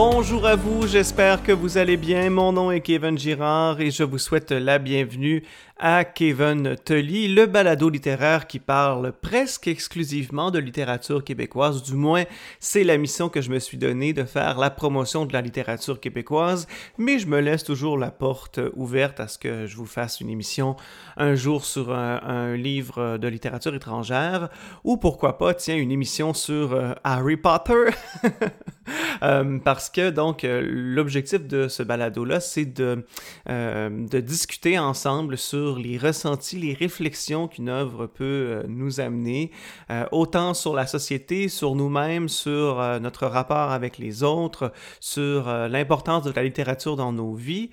Bonjour à vous, j'espère que vous allez bien. Mon nom est Kevin Girard et je vous souhaite la bienvenue à Kevin Tully, le balado littéraire qui parle presque exclusivement de littérature québécoise. Du moins, c'est la mission que je me suis donnée de faire la promotion de la littérature québécoise, mais je me laisse toujours la porte ouverte à ce que je vous fasse une émission un jour sur un, livre de littérature étrangère ou pourquoi pas, tiens, une émission sur euh, Harry Potter. Euh, parce que donc euh, l'objectif de ce balado-là, c'est de, de discuter ensemble sur les ressentis, les réflexions qu'une œuvre peut euh, nous amener, euh, autant sur la société, sur nous-mêmes, sur euh, notre rapport avec les autres, sur l'importance de la littérature dans nos vies.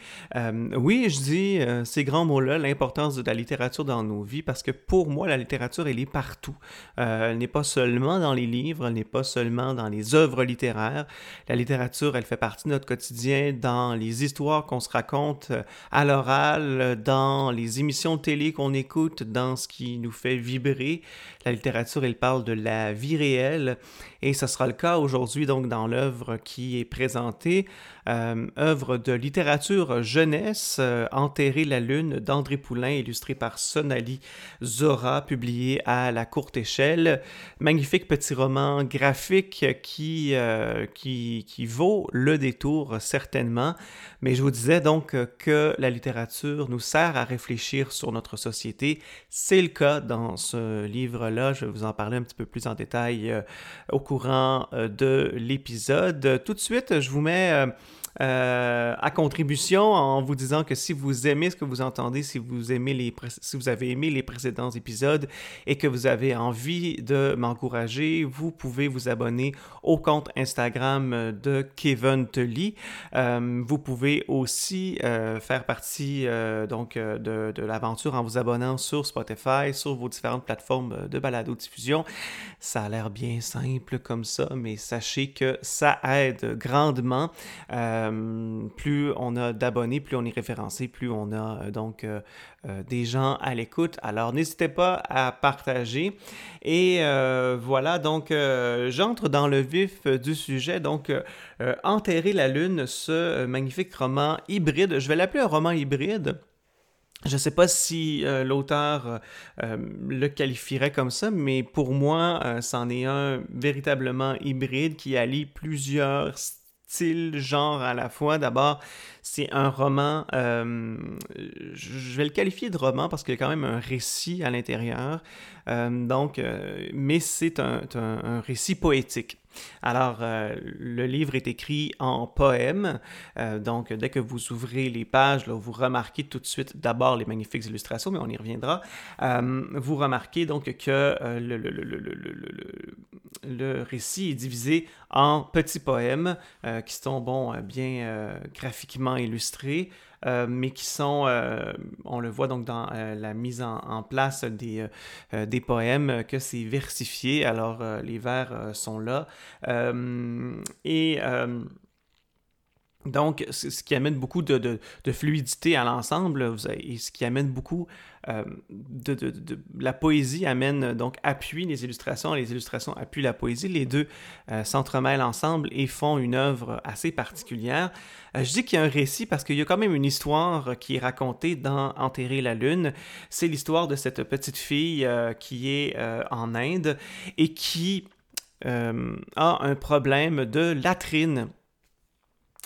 oui, je dis ces grands mots-là, l'importance de la littérature dans nos vies, parce que pour moi, la littérature, elle est partout. elle n'est pas seulement dans les livres, elle n'est pas seulement dans les œuvres littéraires. La littérature, elle fait partie de notre quotidien dans les histoires qu'on se raconte à l'oral, dans les émissions de télé qu'on écoute, dans ce qui nous fait vibrer. La littérature, elle parle de la vie réelle et ce sera le cas aujourd'hui donc dans l'œuvre qui est présentée, euh, œuvre de littérature jeunesse, euh, Enterrer la lune d'André Poulain, illustrée par Sonali Zora, publié à la courte échelle. Magnifique petit roman graphique qui, euh, qui, qui vaut le détour certainement. Mais je vous disais donc que la littérature nous sert à réfléchir sur notre société. C'est le cas dans ce livre-là. Je vais vous en parler un petit peu plus en détail au courant de l'épisode. Tout de suite, je vous mets euh, à contribution en vous disant que si vous aimez ce que vous entendez, si vous aimez les si vous avez aimé les précédents épisodes et que vous avez envie de m'encourager, vous pouvez vous abonner au compte Instagram de Kevin Tully. Euh, vous pouvez aussi euh, faire partie donc de, l'aventure en vous abonnant sur Spotify, sur vos différentes plateformes de balado diffusion. Ça a l'air bien simple comme ça, mais sachez que ça aide grandement. Plus on a d'abonnés, plus on est référencé, plus on a euh, donc euh, des gens à l'écoute. Alors n'hésitez pas à partager. Et voilà, donc j'entre dans le vif du sujet. Donc Enterrer la Lune, ce magnifique roman hybride. Je vais l'appeler un roman hybride. Je ne sais pas si l'auteur le qualifierait comme ça, mais pour moi, c'en est un véritablement hybride qui allie plusieurs style, genre à la fois. D'abord, c'est un roman, euh, je vais le qualifier de roman parce qu'il y a quand même un récit à l'intérieur. Euh, donc, euh, mais c'est un, un, récit poétique. Alors, le livre est écrit en poème. donc, dès que vous ouvrez les pages, là, vous remarquez tout de suite d'abord les magnifiques illustrations, mais on y reviendra. vous remarquez donc que le, le, récit est divisé en petits poèmes qui sont bon, bien graphiquement illustrés, euh, mais qui sont, euh, on le voit donc dans euh, la mise en, place des, des poèmes, que c'est versifié. Alors, les vers sont là. et donc, ce qui amène beaucoup de, fluidité à l'ensemble et ce qui amène beaucoup euh, de, de, La poésie amène donc appuie les illustrations, les illustrations appuient la poésie. Les deux euh, s'entremêlent ensemble et font une œuvre assez particulière. Euh, je dis qu'il y a un récit parce qu'il y a quand même une histoire qui est racontée dans Enterrer la Lune. C'est l'histoire de cette petite fille qui est en Inde et qui a un problème de latrine.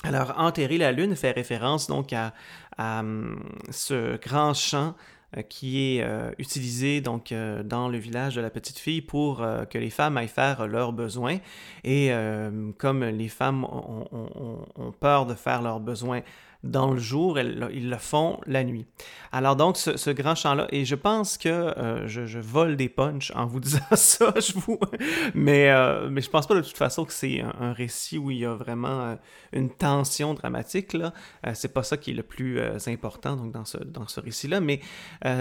Alors, enterrer la lune fait référence donc à, hum, ce grand champ euh, qui est euh, utilisé donc euh, dans le village de la petite fille pour que les femmes aillent faire leurs besoins. Et comme les femmes ont, peur de faire leurs besoins dans le jour, ils le font la nuit. Alors donc, ce, grand champ-là, et je pense que euh, je, vole des punchs en vous disant ça, je vous... mais, euh, mais je pense pas de toute façon que c'est un, récit où il y a vraiment euh, une tension dramatique. Là. c'est pas ça qui est le plus important donc, dans ce, dans ce récit-là. Mais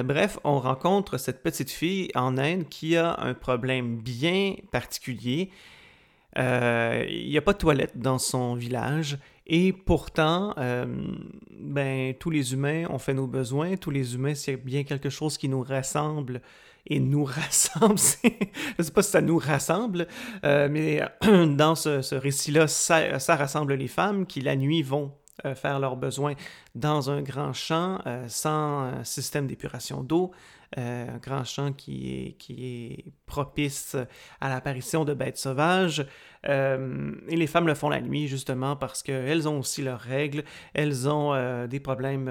bref, on rencontre cette petite fille en Inde qui a un problème bien particulier. il n'y a pas de toilette dans son village Et pourtant, euh, ben, tous les humains ont fait nos besoins. Tous les humains, c'est bien quelque chose qui nous rassemble et nous rassemble. je ne sais pas si ça nous rassemble, euh, mais dans ce, récit-là, ça, rassemble les femmes qui, la nuit, vont euh, faire leurs besoins dans un grand champ sans système d'épuration d'eau, euh, un grand champ qui est, propice à l'apparition de bêtes sauvages. Euh, et les femmes le font la nuit justement parce qu'elles ont aussi leurs règles, elles ont euh, des problèmes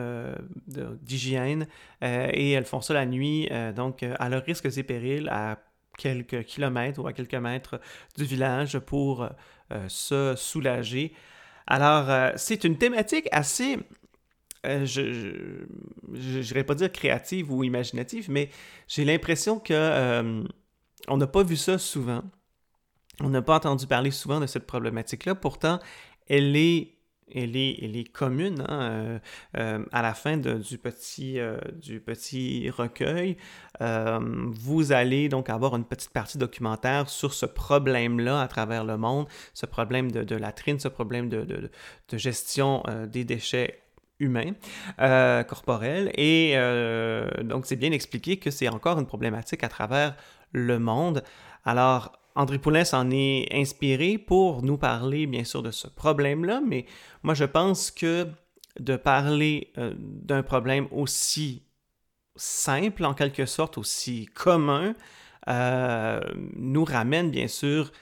d'hygiène et elles font ça la nuit, donc à leurs risques et périls, à quelques kilomètres ou à quelques mètres du village pour se soulager. Alors, c'est une thématique assez euh, je n'irais pas dire créative ou imaginative, mais j'ai l'impression que euh, on n'a pas vu ça souvent. On n'a pas entendu parler souvent de cette problématique-là. Pourtant, elle est, elle est, elle est commune hein, euh, à la fin du, petit, du petit recueil. vous allez donc avoir une petite partie documentaire sur ce problème-là à travers le monde, ce problème de, de latrine, ce problème de gestion des déchets humain, euh, corporel. Et euh, donc, c'est bien expliqué que c'est encore une problématique à travers le monde. Alors, André Poulin s'en est inspiré pour nous parler, bien sûr, de ce problème-là, mais moi, je pense que de parler euh, d'un problème aussi simple, en quelque sorte, aussi commun, nous ramène, bien sûr,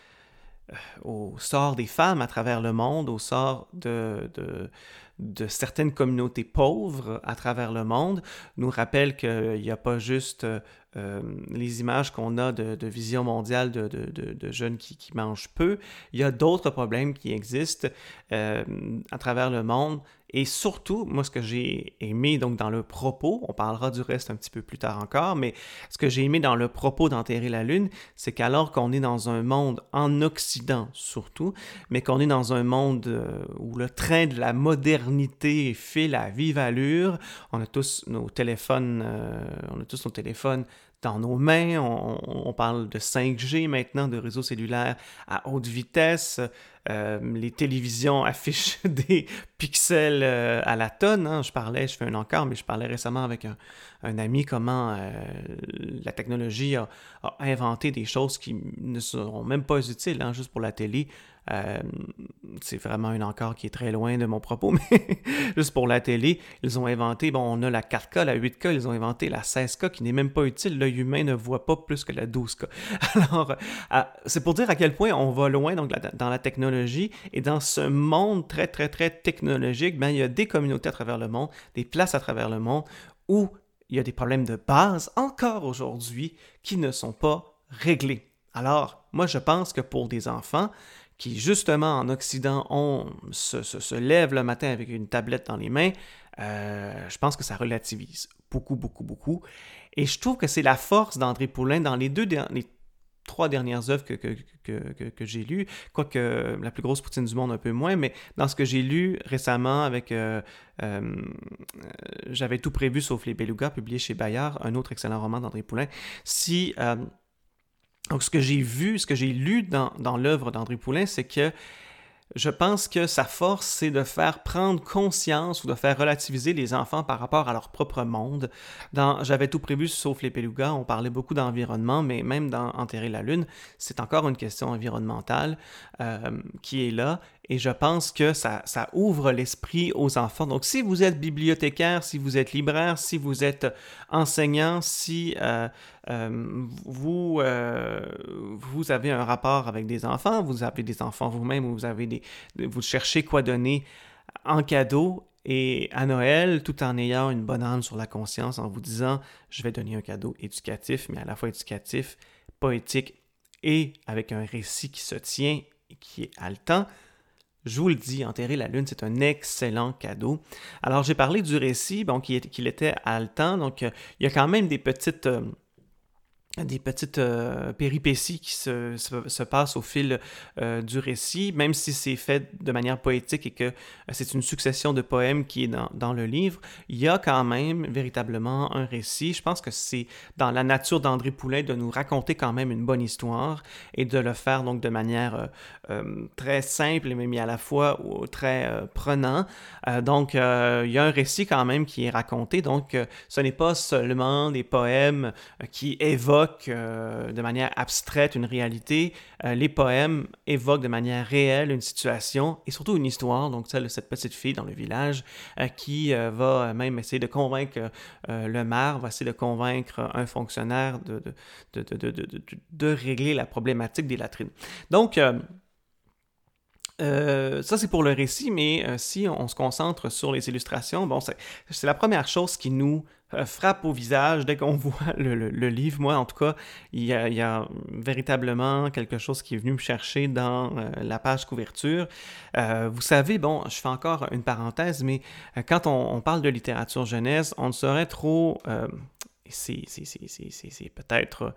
au sort des femmes à travers le monde, au sort de, de de certaines communautés pauvres à travers le monde nous rappelle qu'il n'y a pas juste euh, les images qu'on a de, vision mondiale de, jeunes qui, mangent peu. Il y a d'autres problèmes qui existent euh, à travers le monde. Et surtout, moi, ce que j'ai aimé donc dans le propos, on parlera du reste un petit peu plus tard encore, mais ce que j'ai aimé dans le propos d'enterrer la Lune, c'est qu'alors qu'on est dans un monde en Occident surtout, mais qu'on est dans un monde euh, où le train de la modernité file à vive allure, on a tous nos téléphones, on a tous nos téléphones dans nos mains. On, parle de 5G maintenant, de réseaux cellulaires à haute vitesse. Euh, les télévisions affichent des pixels euh, à la tonne. Hein. Je parlais, je fais un encore, mais je parlais récemment avec un, ami comment euh, la technologie a, inventé des choses qui ne seront même pas utiles, hein, juste pour la télé. Euh, c'est vraiment un encore qui est très loin de mon propos, mais juste pour la télé, ils ont inventé, bon, on a la 4K, la 8K, ils ont inventé la 16K qui n'est même pas utile. L'œil humain ne voit pas plus que la 12K. Alors, euh, c'est pour dire à quel point on va loin donc, dans la technologie et dans ce monde très, très, très technologique, ben, il y a des communautés à travers le monde, des places à travers le monde où il y a des problèmes de base encore aujourd'hui qui ne sont pas réglés. Alors, moi, je pense que pour des enfants, qui justement en Occident on se, se, lève le matin avec une tablette dans les mains, euh, je pense que ça relativise beaucoup, beaucoup, beaucoup. Et je trouve que c'est la force d'André Poulain dans les deux les trois dernières œuvres que, que, que, que j'ai lues, quoique la plus grosse poutine du monde un peu moins, mais dans ce que j'ai lu récemment avec euh, euh, J'avais tout prévu sauf les Belugas, publié chez Bayard, un autre excellent roman d'André Poulain, si donc, ce que j'ai vu, ce que j'ai lu dans, dans l'œuvre d'André Poulain, c'est que je pense que sa force, c'est de faire prendre conscience ou de faire relativiser les enfants par rapport à leur propre monde. Dans J'avais tout prévu sauf les Pélugas, on parlait beaucoup d'environnement, mais même dans Enterrer la Lune, c'est encore une question environnementale euh, qui est là. Et je pense que ça, ouvre l'esprit aux enfants. Donc, si vous êtes bibliothécaire, si vous êtes libraire, si vous êtes enseignant, si euh, euh, vous, euh, vous avez un rapport avec des enfants, vous avez des enfants vous-même, vous avez des, vous cherchez quoi donner en cadeau et à Noël, tout en ayant une bonne âme sur la conscience, en vous disant, je vais donner un cadeau éducatif, mais à la fois éducatif, poétique et avec un récit qui se tient et qui est haletant. Je vous le dis, Enterrer la Lune, c'est un excellent cadeau. Alors, j'ai parlé du récit, bon, qu'il était haletant, donc euh, il y a quand même des petites... Euh, des petites euh, péripéties qui se, se, passent au fil euh, du récit, même si c'est fait de manière poétique et que euh, c'est une succession de poèmes qui est dans, dans, le livre, il y a quand même véritablement un récit. Je pense que c'est dans la nature d'André Poulain de nous raconter quand même une bonne histoire et de le faire donc de manière très simple mais à la fois très prenant. donc il y a un récit quand même qui est raconté, donc ce n'est pas seulement des poèmes qui évoquent euh, de manière abstraite une réalité. Euh, les poèmes évoquent de manière réelle une situation et surtout une histoire, donc celle de cette petite fille dans le village euh, qui va même essayer de convaincre le maire, va essayer de convaincre un fonctionnaire de, de, de, de régler la problématique des latrines. Donc, ça, c'est pour le récit, mais si on, se concentre sur les illustrations, bon, c'est la première chose qui nous frappe au visage dès qu'on voit le, livre. Moi, en tout cas, il y, a, véritablement quelque chose qui est venu me chercher dans euh, la page couverture. Euh, vous savez, bon, je fais encore une parenthèse, mais quand on, parle de littérature jeunesse, on ne saurait trop... c'est peut-être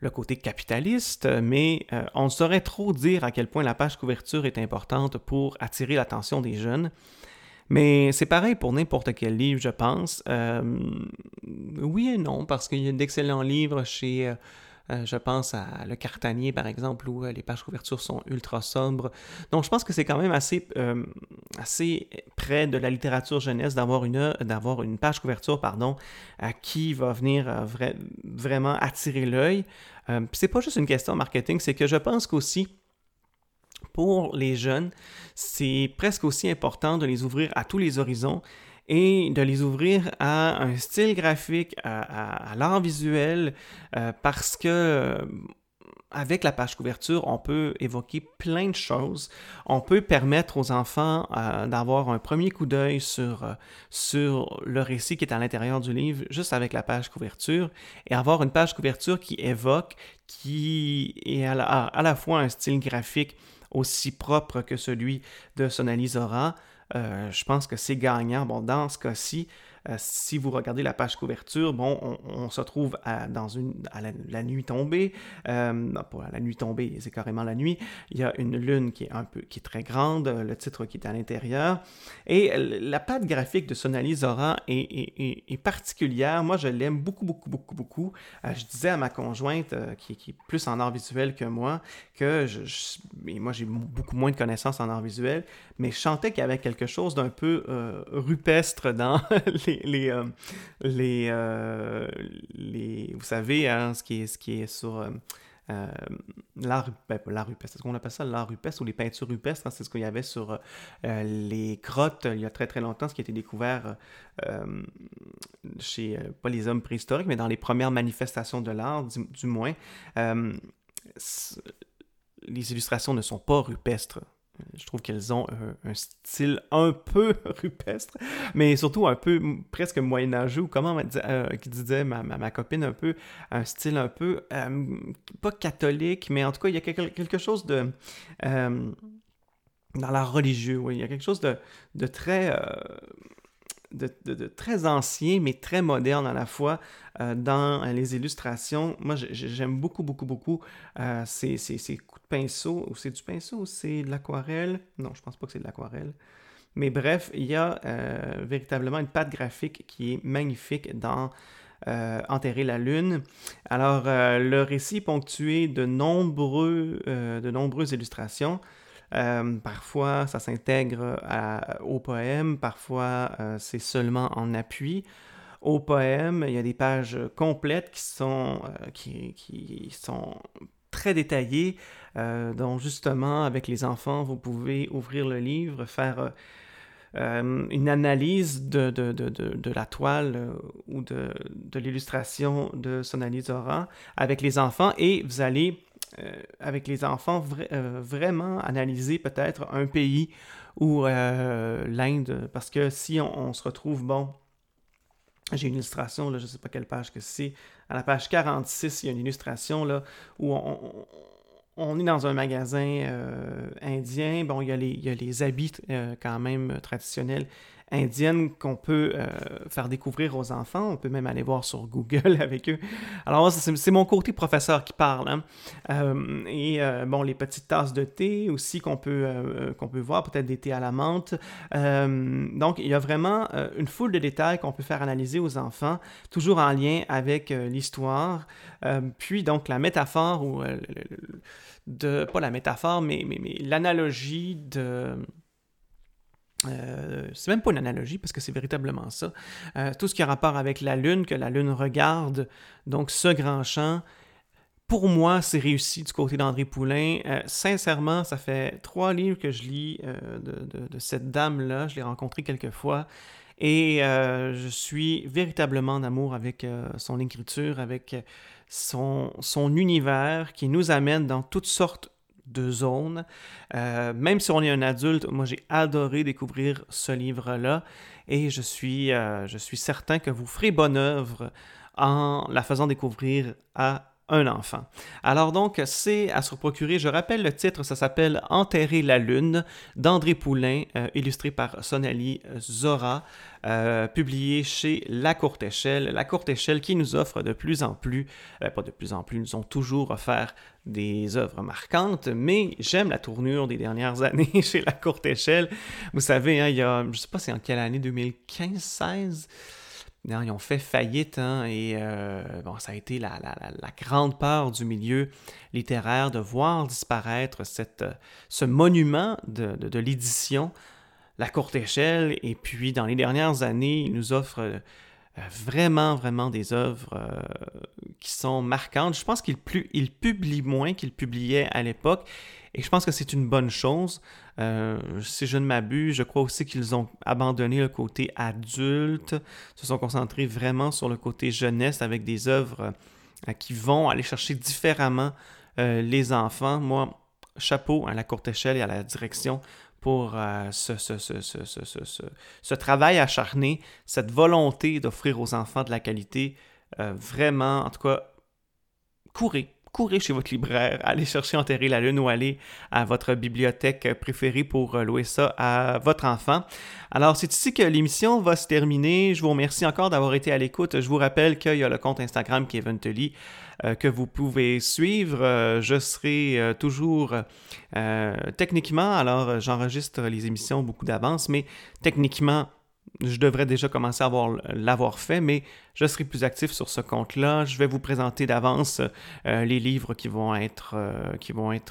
le côté capitaliste, mais on ne saurait trop dire à quel point la page couverture est importante pour attirer l'attention des jeunes. Mais c'est pareil pour n'importe quel livre, je pense. Euh, oui et non, parce qu'il y a d'excellents livres chez, euh, euh, je pense à Le Cartanier, par exemple, où les pages couverture sont ultra sombres. Donc, je pense que c'est quand même assez, près de la littérature jeunesse d'avoir une, d'avoir une page couverture pardon, qui va venir vraiment attirer l'œil. c'est pas juste une question marketing, c'est que je pense qu'aussi, pour les jeunes, c'est presque aussi important de les ouvrir à tous les horizons et de les ouvrir à un style graphique, à, l'art visuel, euh, parce que euh, avec la page couverture, on peut évoquer plein de choses. On peut permettre aux enfants euh, d'avoir un premier coup d'œil sur, sur le récit qui est à l'intérieur du livre, juste avec la page couverture, et avoir une page couverture qui évoque, qui est à la fois un style graphique aussi propre que celui de Sonalizora, euh, je pense que c'est gagnant. Bon, dans ce cas-ci, euh, si vous regardez la page couverture, bon, on, se trouve à, dans une, la, nuit tombée. Euh, pas la nuit tombée, c'est carrément la nuit. Il y a une lune qui est un peu, qui est très grande, le titre qui est à l'intérieur. Et la patte graphique de Sonali Zora est, particulière. Moi, je l'aime beaucoup, beaucoup, beaucoup, beaucoup. Euh, je disais à ma conjointe, qui, est plus en art visuel que moi, que je, moi, j'ai beaucoup moins de connaissances en art visuel, mais je sentais qu'il y avait quelque chose d'un peu rupestre dans les les, euh, euh, les, vous savez, hein, ce, qui est, ce qui est sur euh, l'art, ben, rupestre, est-ce qu'on appelle ça l'art rupestre ou les peintures rupestres, hein, c'est ce qu'il y avait sur les grottes il y a très très longtemps, ce qui a été découvert chez, pas les hommes préhistoriques, mais dans les premières manifestations de l'art, du, moins. les illustrations ne sont pas rupestres je trouve qu'elles ont un, style un peu rupestre, mais surtout un peu presque moyenâgeux, ou comment euh, disait ma, ma, copine, un peu un style un peu, euh, pas catholique, mais en tout cas, il y a quelque, chose de... Euh, dans l'art religieux, oui, il y a quelque chose de, de très de, très ancien, mais très moderne à la fois euh, dans les illustrations. Moi, j'aime beaucoup, beaucoup, beaucoup euh, ces, coups de pinceau. Ou c'est du pinceau ou c'est de l'aquarelle? Non, je pense pas que c'est de l'aquarelle. Mais bref, il y a euh, véritablement une patte graphique qui est magnifique dans Enterrer la Lune. Alors, le récit est ponctué de nombreuses illustrations. Euh, parfois, ça s'intègre au poème, parfois euh, c'est seulement en appui. Au poème, il y a des pages complètes qui sont, euh, qui, sont très détaillées, dont justement, avec les enfants, vous pouvez ouvrir le livre, faire une analyse de, de, de, de la toile ou de, l'illustration de Sonalizora avec les enfants et vous allez avec les enfants, euh, vraiment analyser peut-être un pays ou euh, l'Inde, parce que si on, se retrouve, bon, j'ai une illustration, là, je ne sais pas quelle page que c'est, à la page 46, il y a une illustration là, où on, est dans un magasin indien, bon, il y a les, il y a les habits quand même traditionnels indiennes qu'on peut faire découvrir aux enfants. On peut même aller voir sur Google avec eux. Alors, c'est mon côté professeur qui parle. Hein. et bon, les petites tasses de thé aussi qu'on peut, voir, peut-être des thés à la menthe. donc, il y a vraiment une foule de détails qu'on peut faire analyser aux enfants, toujours en lien avec l'histoire. puis, donc, la métaphore ou de, pas la métaphore, mais l'analogie de... Euh, c'est même pas une analogie parce que c'est véritablement ça. Euh, tout ce qui a rapport avec la Lune, que la Lune regarde, donc ce grand champ, pour moi, c'est réussi du côté d'André Poulain. Euh, sincèrement, ça fait trois livres que je lis de, cette dame-là. Je l'ai rencontrée quelques fois. Et je suis véritablement en amour avec son écriture, avec son, son univers qui nous amène dans toutes sortes de. Euh, même si on est un adulte, moi j'ai adoré découvrir ce livre-là et je suis, euh, je suis certain que vous ferez bonne œuvre en la faisant découvrir à un enfant. Alors donc, c'est à se procurer. Je rappelle le titre, ça s'appelle Enterrer la Lune d'André Poulain, euh, illustré par Sonali Zora, euh, publié chez La Courte Échelle. La Courte Échelle qui nous offre de plus en plus, euh, pas de plus en plus, nous ont toujours offert des œuvres marquantes, mais j'aime la tournure des dernières années chez La Courte Échelle. Vous savez, hein, il y a, je ne sais pas c'est en quelle année, 2015-16 ils ont fait faillite hein, et euh, ça a été la, grande peur du milieu littéraire de voir disparaître cette, ce monument de, l'édition, la courte échelle. Et puis, dans les dernières années, ils nous offrent euh, vraiment, vraiment des œuvres euh, qui sont marquantes. Je pense qu'ils publient moins qu'ils publiaient à l'époque. Et je pense que c'est une bonne chose. Euh, si je ne m'abuse, je crois aussi qu'ils ont abandonné le côté adulte, se sont concentrés vraiment sur le côté jeunesse avec des œuvres euh, qui vont aller chercher différemment euh, les enfants. Moi, chapeau à la courte échelle et à la direction pour ce, ce, travail acharné, cette volonté d'offrir aux enfants de la qualité. Vraiment, en tout cas, courez, courez chez votre libraire, allez chercher Enterrer la Lune ou allez à votre bibliothèque préférée pour euh, louer ça à votre enfant. Alors, c'est ici que l'émission va se terminer. Je vous remercie encore d'avoir été à l'écoute. Je vous rappelle qu'il y a le compte Instagram Kevin Tully euh, que vous pouvez suivre. Euh, je serai toujours techniquement, alors j'enregistre les émissions beaucoup d'avance, mais techniquement, je devrais déjà commencer à l'avoir fait, mais je serai plus actif sur ce compte-là. Je vais vous présenter d'avance euh, les livres qui vont être, euh,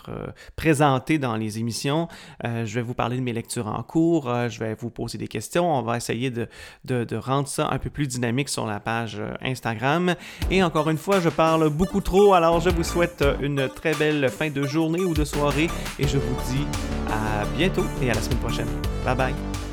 euh, présentés dans les émissions. je vais vous parler de mes lectures en cours. je vais vous poser des questions. On va essayer de, rendre ça un peu plus dynamique sur la page Instagram. Et encore une fois, je parle beaucoup trop, alors je vous souhaite une très belle fin de journée ou de soirée et je vous dis à bientôt et à la semaine prochaine. Bye bye.